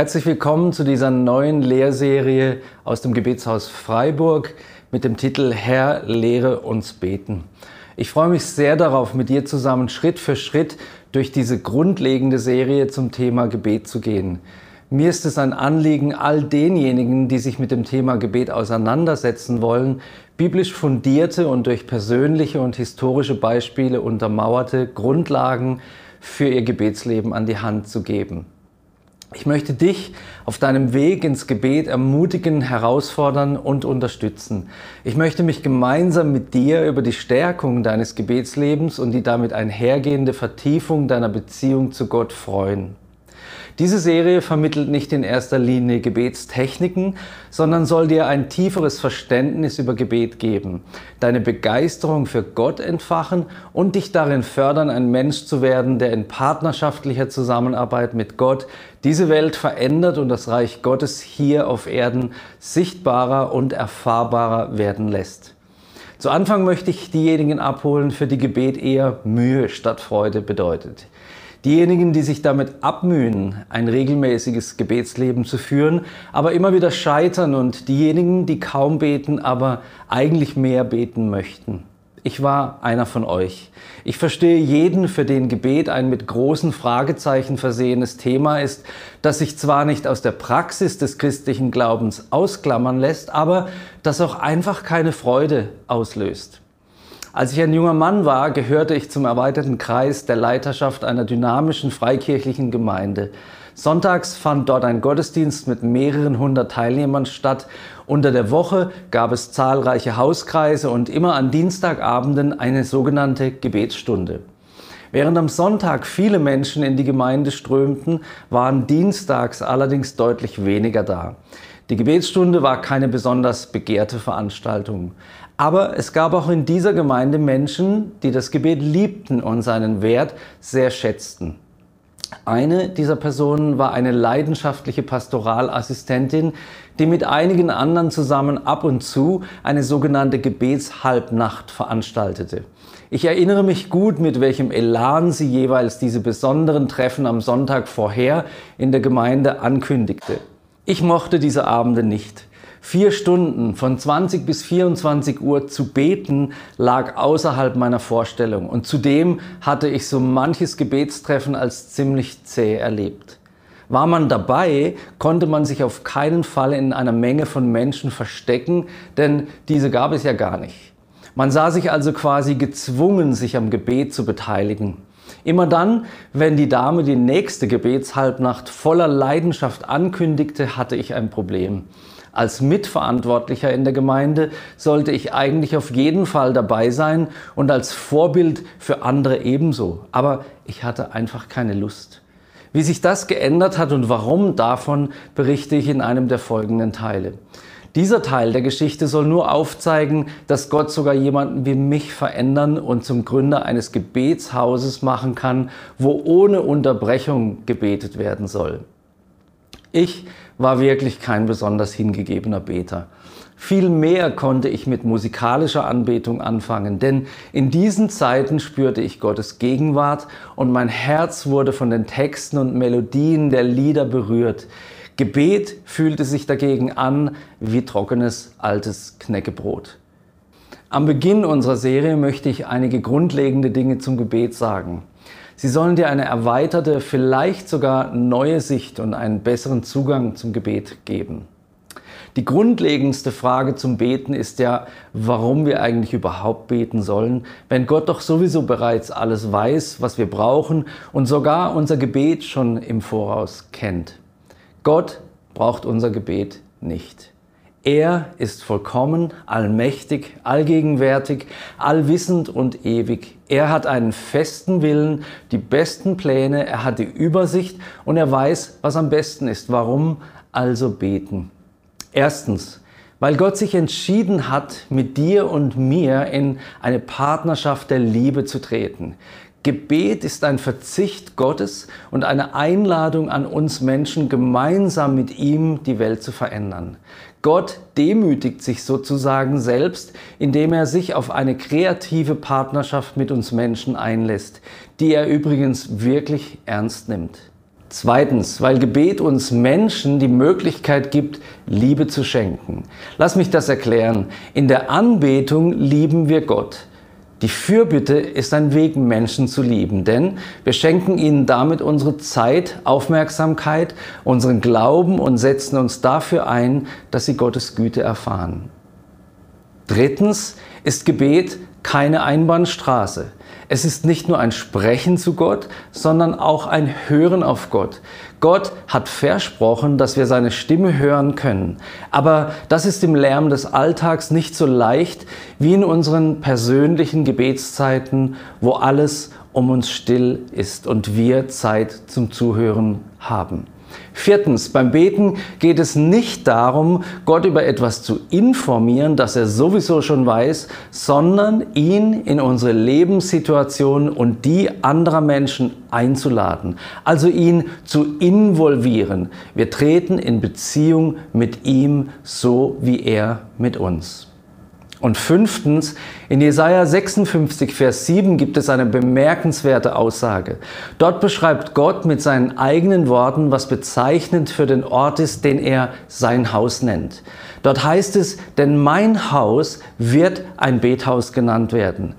Herzlich willkommen zu dieser neuen Lehrserie aus dem Gebetshaus Freiburg mit dem Titel Herr, lehre uns beten. Ich freue mich sehr darauf, mit dir zusammen Schritt für Schritt durch diese grundlegende Serie zum Thema Gebet zu gehen. Mir ist es ein Anliegen, all denjenigen, die sich mit dem Thema Gebet auseinandersetzen wollen, biblisch fundierte und durch persönliche und historische Beispiele untermauerte Grundlagen für ihr Gebetsleben an die Hand zu geben. Ich möchte dich auf deinem Weg ins Gebet ermutigen, herausfordern und unterstützen. Ich möchte mich gemeinsam mit dir über die Stärkung deines Gebetslebens und die damit einhergehende Vertiefung deiner Beziehung zu Gott freuen. Diese Serie vermittelt nicht in erster Linie Gebetstechniken, sondern soll dir ein tieferes Verständnis über Gebet geben, deine Begeisterung für Gott entfachen und dich darin fördern, ein Mensch zu werden, der in partnerschaftlicher Zusammenarbeit mit Gott diese Welt verändert und das Reich Gottes hier auf Erden sichtbarer und erfahrbarer werden lässt. Zu Anfang möchte ich diejenigen abholen, für die Gebet eher Mühe statt Freude bedeutet. Diejenigen, die sich damit abmühen, ein regelmäßiges Gebetsleben zu führen, aber immer wieder scheitern und diejenigen, die kaum beten, aber eigentlich mehr beten möchten. Ich war einer von euch. Ich verstehe jeden, für den Gebet ein mit großen Fragezeichen versehenes Thema ist, das sich zwar nicht aus der Praxis des christlichen Glaubens ausklammern lässt, aber das auch einfach keine Freude auslöst. Als ich ein junger Mann war, gehörte ich zum erweiterten Kreis der Leiterschaft einer dynamischen freikirchlichen Gemeinde. Sonntags fand dort ein Gottesdienst mit mehreren hundert Teilnehmern statt. Unter der Woche gab es zahlreiche Hauskreise und immer an Dienstagabenden eine sogenannte Gebetsstunde. Während am Sonntag viele Menschen in die Gemeinde strömten, waren dienstags allerdings deutlich weniger da. Die Gebetsstunde war keine besonders begehrte Veranstaltung. Aber es gab auch in dieser Gemeinde Menschen, die das Gebet liebten und seinen Wert sehr schätzten. Eine dieser Personen war eine leidenschaftliche Pastoralassistentin, die mit einigen anderen zusammen ab und zu eine sogenannte Gebetshalbnacht veranstaltete. Ich erinnere mich gut, mit welchem Elan sie jeweils diese besonderen Treffen am Sonntag vorher in der Gemeinde ankündigte. Ich mochte diese Abende nicht. Vier Stunden von 20 bis 24 Uhr zu beten lag außerhalb meiner Vorstellung und zudem hatte ich so manches Gebetstreffen als ziemlich zäh erlebt. War man dabei, konnte man sich auf keinen Fall in einer Menge von Menschen verstecken, denn diese gab es ja gar nicht. Man sah sich also quasi gezwungen, sich am Gebet zu beteiligen. Immer dann, wenn die Dame die nächste Gebetshalbnacht voller Leidenschaft ankündigte, hatte ich ein Problem. Als Mitverantwortlicher in der Gemeinde sollte ich eigentlich auf jeden Fall dabei sein und als Vorbild für andere ebenso. Aber ich hatte einfach keine Lust. Wie sich das geändert hat und warum davon berichte ich in einem der folgenden Teile. Dieser Teil der Geschichte soll nur aufzeigen, dass Gott sogar jemanden wie mich verändern und zum Gründer eines Gebetshauses machen kann, wo ohne Unterbrechung gebetet werden soll. Ich war wirklich kein besonders hingegebener Beter. Viel mehr konnte ich mit musikalischer Anbetung anfangen, denn in diesen Zeiten spürte ich Gottes Gegenwart und mein Herz wurde von den Texten und Melodien der Lieder berührt. Gebet fühlte sich dagegen an wie trockenes altes Knäckebrot. Am Beginn unserer Serie möchte ich einige grundlegende Dinge zum Gebet sagen. Sie sollen dir eine erweiterte, vielleicht sogar neue Sicht und einen besseren Zugang zum Gebet geben. Die grundlegendste Frage zum Beten ist ja, warum wir eigentlich überhaupt beten sollen, wenn Gott doch sowieso bereits alles weiß, was wir brauchen und sogar unser Gebet schon im Voraus kennt. Gott braucht unser Gebet nicht. Er ist vollkommen, allmächtig, allgegenwärtig, allwissend und ewig. Er hat einen festen Willen, die besten Pläne, er hat die Übersicht und er weiß, was am besten ist. Warum also beten? Erstens, weil Gott sich entschieden hat, mit dir und mir in eine Partnerschaft der Liebe zu treten. Gebet ist ein Verzicht Gottes und eine Einladung an uns Menschen, gemeinsam mit ihm die Welt zu verändern. Gott demütigt sich sozusagen selbst, indem er sich auf eine kreative Partnerschaft mit uns Menschen einlässt, die er übrigens wirklich ernst nimmt. Zweitens, weil Gebet uns Menschen die Möglichkeit gibt, Liebe zu schenken. Lass mich das erklären. In der Anbetung lieben wir Gott. Die Fürbitte ist ein Weg, Menschen zu lieben, denn wir schenken ihnen damit unsere Zeit, Aufmerksamkeit, unseren Glauben und setzen uns dafür ein, dass sie Gottes Güte erfahren. Drittens ist Gebet keine Einbahnstraße. Es ist nicht nur ein Sprechen zu Gott, sondern auch ein Hören auf Gott. Gott hat versprochen, dass wir seine Stimme hören können. Aber das ist im Lärm des Alltags nicht so leicht wie in unseren persönlichen Gebetszeiten, wo alles um uns still ist und wir Zeit zum Zuhören haben. Viertens, beim Beten geht es nicht darum, Gott über etwas zu informieren, das er sowieso schon weiß, sondern ihn in unsere Lebenssituation und die anderer Menschen einzuladen, also ihn zu involvieren. Wir treten in Beziehung mit ihm so wie er mit uns. Und fünftens, in Jesaja 56, Vers 7 gibt es eine bemerkenswerte Aussage. Dort beschreibt Gott mit seinen eigenen Worten, was bezeichnend für den Ort ist, den er sein Haus nennt. Dort heißt es, denn mein Haus wird ein Bethaus genannt werden.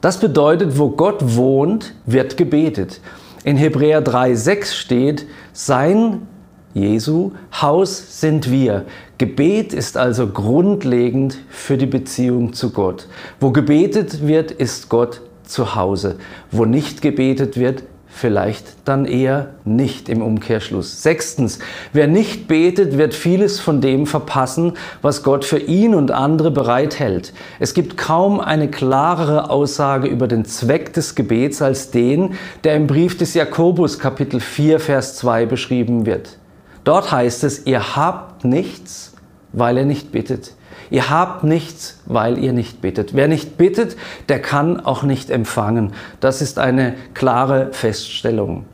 Das bedeutet, wo Gott wohnt, wird gebetet. In Hebräer 3, 6 steht, sein Jesu Haus sind wir. Gebet ist also grundlegend für die Beziehung zu Gott. Wo gebetet wird, ist Gott zu Hause. Wo nicht gebetet wird, vielleicht dann eher nicht im Umkehrschluss. Sechstens, wer nicht betet, wird vieles von dem verpassen, was Gott für ihn und andere bereithält. Es gibt kaum eine klarere Aussage über den Zweck des Gebets als den, der im Brief des Jakobus Kapitel 4 Vers 2 beschrieben wird. Dort heißt es, ihr habt nichts, weil ihr nicht bittet. Ihr habt nichts, weil ihr nicht bittet. Wer nicht bittet, der kann auch nicht empfangen. Das ist eine klare Feststellung.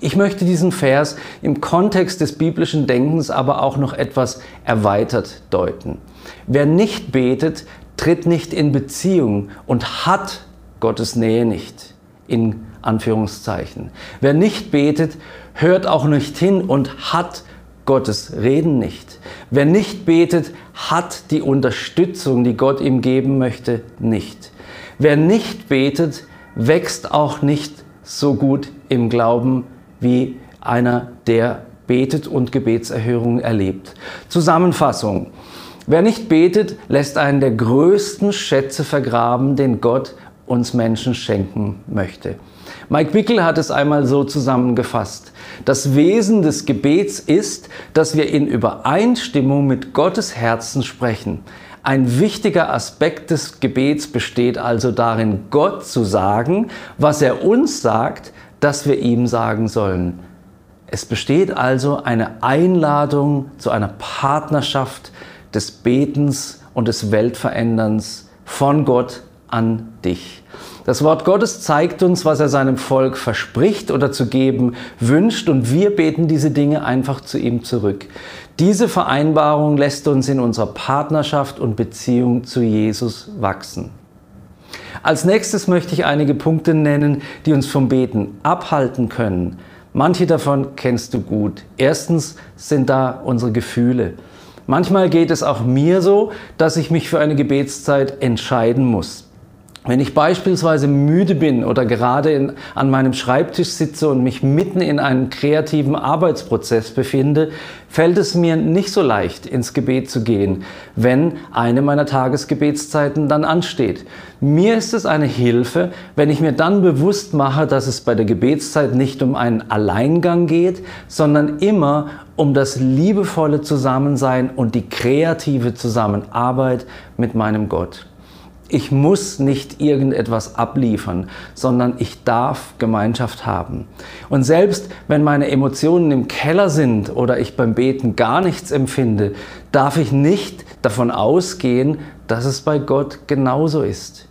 Ich möchte diesen Vers im Kontext des biblischen Denkens aber auch noch etwas erweitert deuten. Wer nicht betet, tritt nicht in Beziehung und hat Gottes Nähe nicht. In Anführungszeichen. Wer nicht betet, hört auch nicht hin und hat Gottes Reden nicht. Wer nicht betet, hat die Unterstützung, die Gott ihm geben möchte, nicht. Wer nicht betet, wächst auch nicht so gut im Glauben wie einer, der betet und Gebetserhörungen erlebt. Zusammenfassung. Wer nicht betet, lässt einen der größten Schätze vergraben, den Gott uns Menschen schenken möchte. Mike Wickel hat es einmal so zusammengefasst. Das Wesen des Gebets ist, dass wir in Übereinstimmung mit Gottes Herzen sprechen. Ein wichtiger Aspekt des Gebets besteht also darin, Gott zu sagen, was er uns sagt, dass wir ihm sagen sollen. Es besteht also eine Einladung zu einer Partnerschaft des Betens und des Weltveränderns von Gott an dich. Das Wort Gottes zeigt uns, was er seinem Volk verspricht oder zu geben wünscht und wir beten diese Dinge einfach zu ihm zurück. Diese Vereinbarung lässt uns in unserer Partnerschaft und Beziehung zu Jesus wachsen. Als nächstes möchte ich einige Punkte nennen, die uns vom Beten abhalten können. Manche davon kennst du gut. Erstens sind da unsere Gefühle. Manchmal geht es auch mir so, dass ich mich für eine Gebetszeit entscheiden muss. Wenn ich beispielsweise müde bin oder gerade in, an meinem Schreibtisch sitze und mich mitten in einem kreativen Arbeitsprozess befinde, fällt es mir nicht so leicht, ins Gebet zu gehen, wenn eine meiner Tagesgebetszeiten dann ansteht. Mir ist es eine Hilfe, wenn ich mir dann bewusst mache, dass es bei der Gebetszeit nicht um einen Alleingang geht, sondern immer um das liebevolle Zusammensein und die kreative Zusammenarbeit mit meinem Gott. Ich muss nicht irgendetwas abliefern, sondern ich darf Gemeinschaft haben. Und selbst wenn meine Emotionen im Keller sind oder ich beim Beten gar nichts empfinde, darf ich nicht davon ausgehen, dass es bei Gott genauso ist.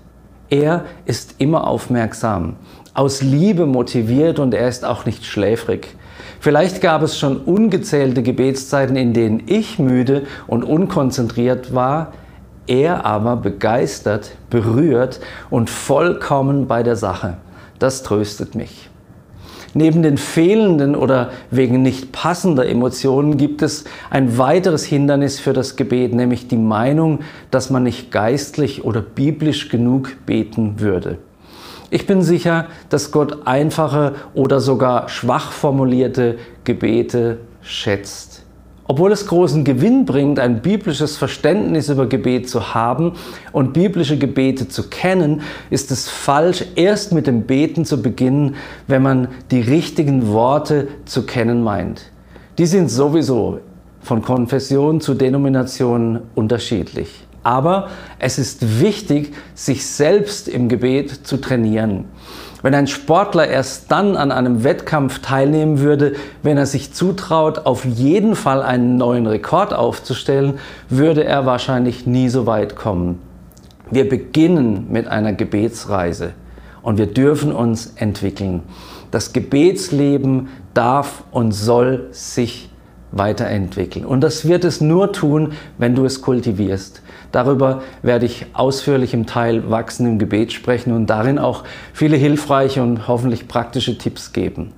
Er ist immer aufmerksam, aus Liebe motiviert und er ist auch nicht schläfrig. Vielleicht gab es schon ungezählte Gebetszeiten, in denen ich müde und unkonzentriert war, er aber begeistert, berührt und vollkommen bei der Sache. Das tröstet mich. Neben den fehlenden oder wegen nicht passender Emotionen gibt es ein weiteres Hindernis für das Gebet, nämlich die Meinung, dass man nicht geistlich oder biblisch genug beten würde. Ich bin sicher, dass Gott einfache oder sogar schwach formulierte Gebete schätzt. Obwohl es großen Gewinn bringt, ein biblisches Verständnis über Gebet zu haben und biblische Gebete zu kennen, ist es falsch, erst mit dem Beten zu beginnen, wenn man die richtigen Worte zu kennen meint. Die sind sowieso von Konfession zu Denomination unterschiedlich. Aber es ist wichtig, sich selbst im Gebet zu trainieren. Wenn ein Sportler erst dann an einem Wettkampf teilnehmen würde, wenn er sich zutraut, auf jeden Fall einen neuen Rekord aufzustellen, würde er wahrscheinlich nie so weit kommen. Wir beginnen mit einer Gebetsreise und wir dürfen uns entwickeln. Das Gebetsleben darf und soll sich weiterentwickeln. Und das wird es nur tun, wenn du es kultivierst. Darüber werde ich ausführlich im Teil Wachsen im Gebet sprechen und darin auch viele hilfreiche und hoffentlich praktische Tipps geben.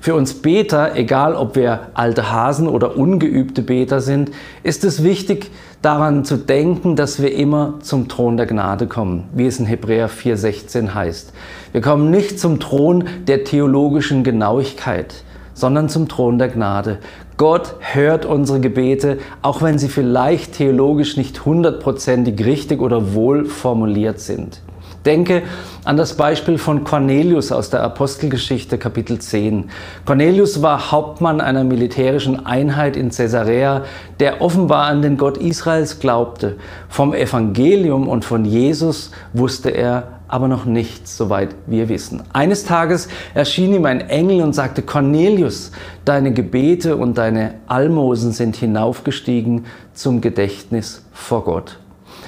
Für uns Beter, egal ob wir alte Hasen oder ungeübte Beter sind, ist es wichtig, daran zu denken, dass wir immer zum Thron der Gnade kommen, wie es in Hebräer 4,16 heißt. Wir kommen nicht zum Thron der theologischen Genauigkeit, sondern zum Thron der Gnade. Gott hört unsere Gebete, auch wenn sie vielleicht theologisch nicht hundertprozentig richtig oder wohl formuliert sind. Denke an das Beispiel von Cornelius aus der Apostelgeschichte Kapitel 10. Cornelius war Hauptmann einer militärischen Einheit in Caesarea, der offenbar an den Gott Israels glaubte. Vom Evangelium und von Jesus wusste er aber noch nichts, soweit wir wissen. Eines Tages erschien ihm ein Engel und sagte, Cornelius, deine Gebete und deine Almosen sind hinaufgestiegen zum Gedächtnis vor Gott.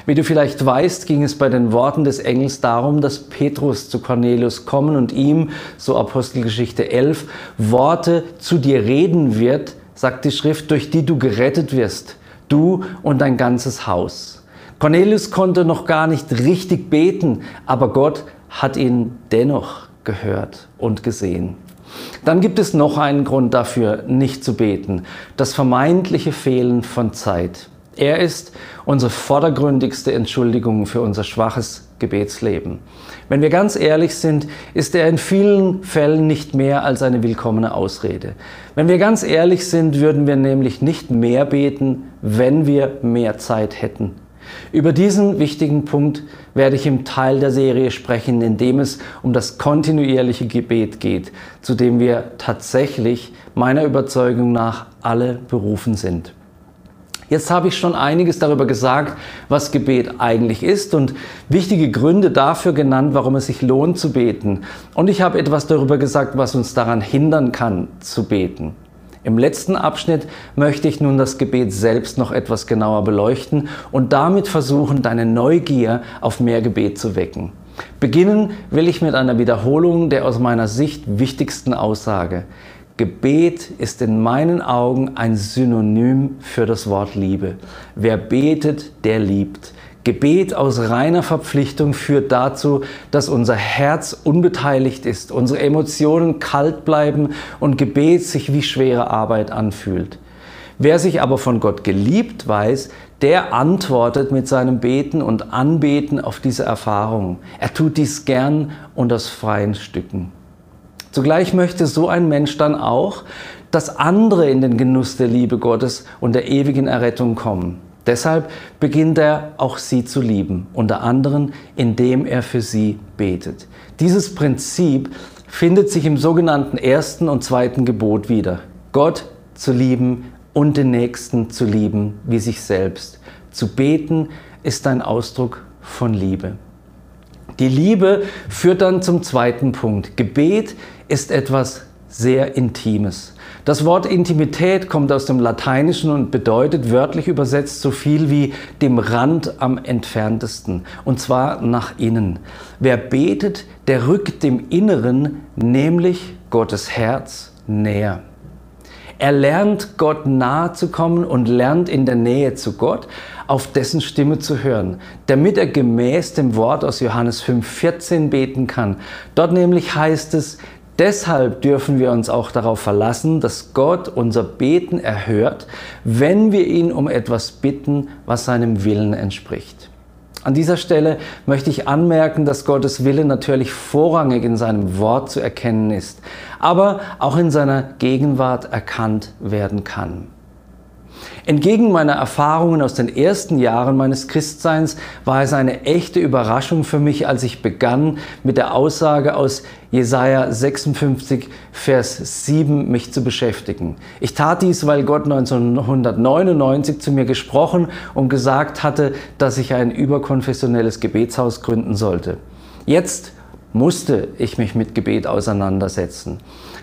Wie du vielleicht weißt, ging es bei den Worten des Engels darum, dass Petrus zu Cornelius kommen und ihm, so Apostelgeschichte 11, Worte zu dir reden wird, sagt die Schrift, durch die du gerettet wirst, du und dein ganzes Haus. Cornelius konnte noch gar nicht richtig beten, aber Gott hat ihn dennoch gehört und gesehen. Dann gibt es noch einen Grund dafür, nicht zu beten, das vermeintliche Fehlen von Zeit. Er ist unsere vordergründigste Entschuldigung für unser schwaches Gebetsleben. Wenn wir ganz ehrlich sind, ist er in vielen Fällen nicht mehr als eine willkommene Ausrede. Wenn wir ganz ehrlich sind, würden wir nämlich nicht mehr beten, wenn wir mehr Zeit hätten. Über diesen wichtigen Punkt werde ich im Teil der Serie sprechen, in dem es um das kontinuierliche Gebet geht, zu dem wir tatsächlich meiner Überzeugung nach alle berufen sind. Jetzt habe ich schon einiges darüber gesagt, was Gebet eigentlich ist und wichtige Gründe dafür genannt, warum es sich lohnt zu beten. Und ich habe etwas darüber gesagt, was uns daran hindern kann zu beten. Im letzten Abschnitt möchte ich nun das Gebet selbst noch etwas genauer beleuchten und damit versuchen, deine Neugier auf mehr Gebet zu wecken. Beginnen will ich mit einer Wiederholung der aus meiner Sicht wichtigsten Aussage. Gebet ist in meinen Augen ein Synonym für das Wort Liebe. Wer betet, der liebt. Gebet aus reiner Verpflichtung führt dazu, dass unser Herz unbeteiligt ist, unsere Emotionen kalt bleiben und Gebet sich wie schwere Arbeit anfühlt. Wer sich aber von Gott geliebt weiß, der antwortet mit seinem Beten und Anbeten auf diese Erfahrung. Er tut dies gern und aus freien Stücken. Zugleich möchte so ein Mensch dann auch, dass andere in den Genuss der Liebe Gottes und der ewigen Errettung kommen. Deshalb beginnt er auch sie zu lieben, unter anderem indem er für sie betet. Dieses Prinzip findet sich im sogenannten ersten und zweiten Gebot wieder. Gott zu lieben und den Nächsten zu lieben wie sich selbst. Zu beten ist ein Ausdruck von Liebe. Die Liebe führt dann zum zweiten Punkt. Gebet ist etwas sehr Intimes. Das Wort Intimität kommt aus dem Lateinischen und bedeutet wörtlich übersetzt so viel wie dem Rand am entferntesten, und zwar nach innen. Wer betet, der rückt dem Inneren, nämlich Gottes Herz, näher. Er lernt Gott nahe zu kommen und lernt in der Nähe zu Gott, auf dessen Stimme zu hören, damit er gemäß dem Wort aus Johannes 5,14 beten kann. Dort nämlich heißt es, Deshalb dürfen wir uns auch darauf verlassen, dass Gott unser Beten erhört, wenn wir ihn um etwas bitten, was seinem Willen entspricht. An dieser Stelle möchte ich anmerken, dass Gottes Wille natürlich vorrangig in seinem Wort zu erkennen ist, aber auch in seiner Gegenwart erkannt werden kann. Entgegen meiner Erfahrungen aus den ersten Jahren meines Christseins war es eine echte Überraschung für mich, als ich begann, mit der Aussage aus Jesaja 56, Vers 7 mich zu beschäftigen. Ich tat dies, weil Gott 1999 zu mir gesprochen und gesagt hatte, dass ich ein überkonfessionelles Gebetshaus gründen sollte. Jetzt musste ich mich mit Gebet auseinandersetzen.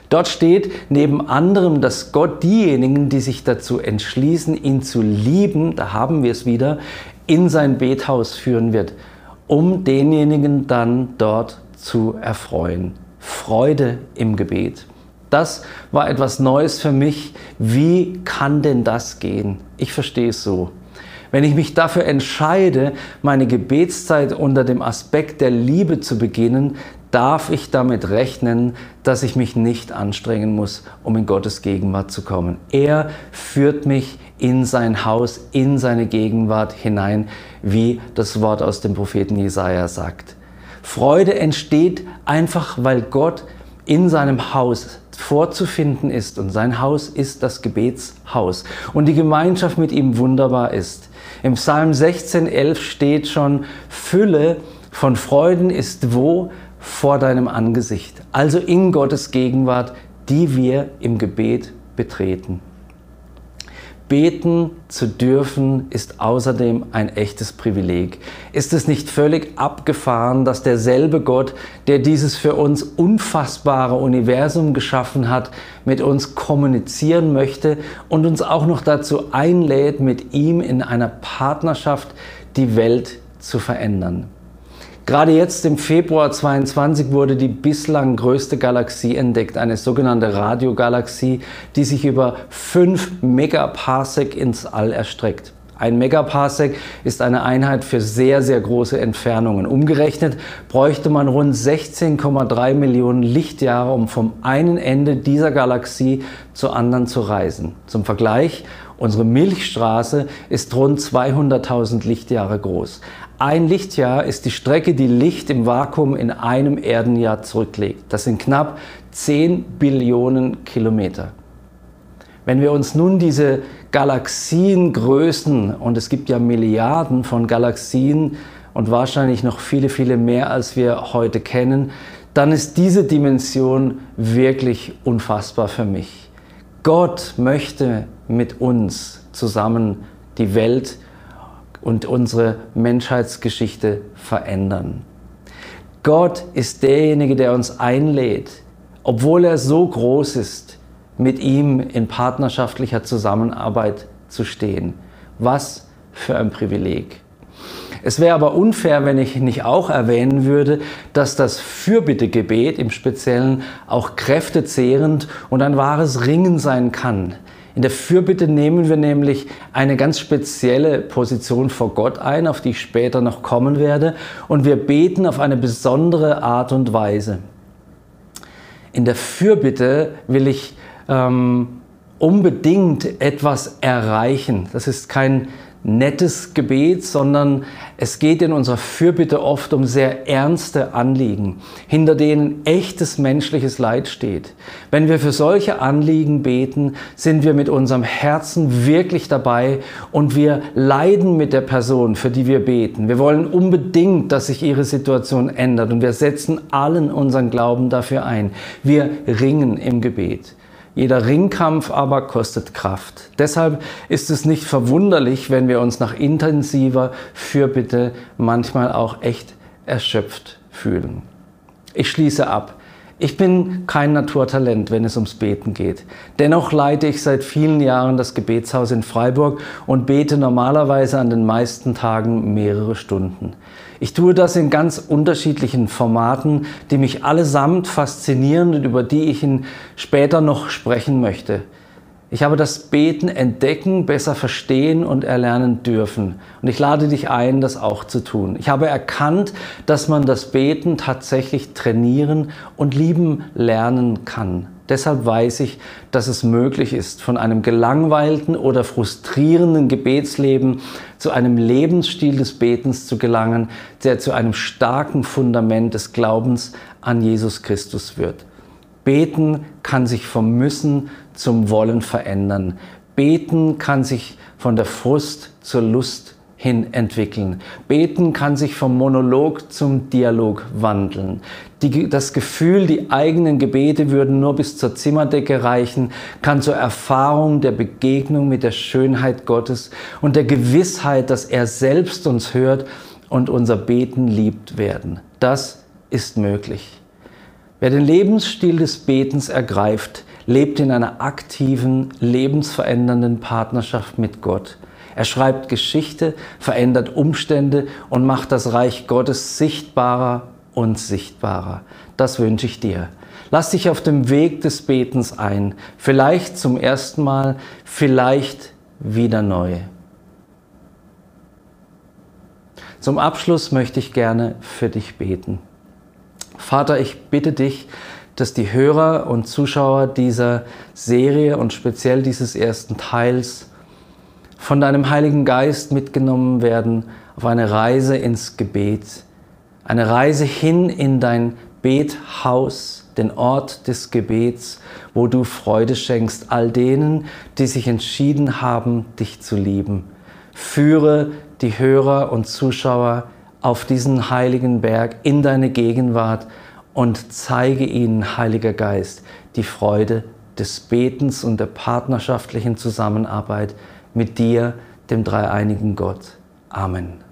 Dort steht neben anderem, dass Gott diejenigen, die sich dazu entschließen, ihn zu lieben, da haben wir es wieder, in sein Bethaus führen wird, um denjenigen dann dort zu erfreuen. Freude im Gebet. Das war etwas Neues für mich. Wie kann denn das gehen? Ich verstehe es so. Wenn ich mich dafür entscheide, meine Gebetszeit unter dem Aspekt der Liebe zu beginnen, darf ich damit rechnen, dass ich mich nicht anstrengen muss, um in Gottes Gegenwart zu kommen. Er führt mich in sein Haus, in seine Gegenwart hinein, wie das Wort aus dem Propheten Jesaja sagt. Freude entsteht einfach, weil Gott in seinem Haus vorzufinden ist und sein Haus ist das Gebetshaus und die Gemeinschaft mit ihm wunderbar ist. Im Psalm 16,11 steht schon, Fülle von Freuden ist wo? Vor deinem Angesicht, also in Gottes Gegenwart, die wir im Gebet betreten. Beten zu dürfen ist außerdem ein echtes Privileg. Ist es nicht völlig abgefahren, dass derselbe Gott, der dieses für uns unfassbare Universum geschaffen hat, mit uns kommunizieren möchte und uns auch noch dazu einlädt, mit ihm in einer Partnerschaft die Welt zu verändern? Gerade jetzt im Februar 22 wurde die bislang größte Galaxie entdeckt, eine sogenannte Radiogalaxie, die sich über 5 Megaparsec ins All erstreckt. Ein Megaparsec ist eine Einheit für sehr, sehr große Entfernungen. Umgerechnet bräuchte man rund 16,3 Millionen Lichtjahre, um vom einen Ende dieser Galaxie zur anderen zu reisen. Zum Vergleich, unsere Milchstraße ist rund 200.000 Lichtjahre groß. Ein Lichtjahr ist die Strecke, die Licht im Vakuum in einem Erdenjahr zurücklegt. Das sind knapp 10 Billionen Kilometer. Wenn wir uns nun diese Galaxiengrößen, und es gibt ja Milliarden von Galaxien und wahrscheinlich noch viele, viele mehr, als wir heute kennen, dann ist diese Dimension wirklich unfassbar für mich. Gott möchte mit uns zusammen die Welt und unsere Menschheitsgeschichte verändern. Gott ist derjenige, der uns einlädt, obwohl er so groß ist, mit ihm in partnerschaftlicher Zusammenarbeit zu stehen. Was für ein Privileg. Es wäre aber unfair, wenn ich nicht auch erwähnen würde, dass das Fürbittegebet im Speziellen auch kräftezehrend und ein wahres Ringen sein kann. In der Fürbitte nehmen wir nämlich eine ganz spezielle Position vor Gott ein, auf die ich später noch kommen werde, und wir beten auf eine besondere Art und Weise. In der Fürbitte will ich ähm, unbedingt etwas erreichen. Das ist kein nettes Gebet, sondern es geht in unserer Fürbitte oft um sehr ernste Anliegen, hinter denen echtes menschliches Leid steht. Wenn wir für solche Anliegen beten, sind wir mit unserem Herzen wirklich dabei und wir leiden mit der Person, für die wir beten. Wir wollen unbedingt, dass sich ihre Situation ändert und wir setzen allen unseren Glauben dafür ein. Wir ringen im Gebet. Jeder Ringkampf aber kostet Kraft. Deshalb ist es nicht verwunderlich, wenn wir uns nach intensiver Fürbitte manchmal auch echt erschöpft fühlen. Ich schließe ab. Ich bin kein Naturtalent, wenn es ums Beten geht. Dennoch leite ich seit vielen Jahren das Gebetshaus in Freiburg und bete normalerweise an den meisten Tagen mehrere Stunden. Ich tue das in ganz unterschiedlichen Formaten, die mich allesamt faszinieren und über die ich Ihnen später noch sprechen möchte. Ich habe das Beten entdecken, besser verstehen und erlernen dürfen. Und ich lade dich ein, das auch zu tun. Ich habe erkannt, dass man das Beten tatsächlich trainieren und lieben lernen kann. Deshalb weiß ich, dass es möglich ist, von einem gelangweilten oder frustrierenden Gebetsleben zu einem Lebensstil des Betens zu gelangen, der zu einem starken Fundament des Glaubens an Jesus Christus wird. Beten kann sich vom Müssen zum Wollen verändern. Beten kann sich von der Frust zur Lust hin entwickeln. Beten kann sich vom Monolog zum Dialog wandeln. Die, das Gefühl, die eigenen Gebete würden nur bis zur Zimmerdecke reichen, kann zur Erfahrung der Begegnung mit der Schönheit Gottes und der Gewissheit, dass er selbst uns hört und unser Beten liebt werden. Das ist möglich. Wer den Lebensstil des Betens ergreift, lebt in einer aktiven, lebensverändernden Partnerschaft mit Gott. Er schreibt Geschichte, verändert Umstände und macht das Reich Gottes sichtbarer und sichtbarer. Das wünsche ich dir. Lass dich auf dem Weg des Betens ein. Vielleicht zum ersten Mal, vielleicht wieder neu. Zum Abschluss möchte ich gerne für dich beten. Vater, ich bitte dich, dass die Hörer und Zuschauer dieser Serie und speziell dieses ersten Teils von deinem Heiligen Geist mitgenommen werden auf eine Reise ins Gebet, eine Reise hin in dein Bethaus, den Ort des Gebets, wo du Freude schenkst all denen, die sich entschieden haben, dich zu lieben. Führe die Hörer und Zuschauer auf diesen heiligen Berg in deine Gegenwart und zeige ihnen, Heiliger Geist, die Freude des Betens und der partnerschaftlichen Zusammenarbeit mit dir, dem dreieinigen Gott. Amen.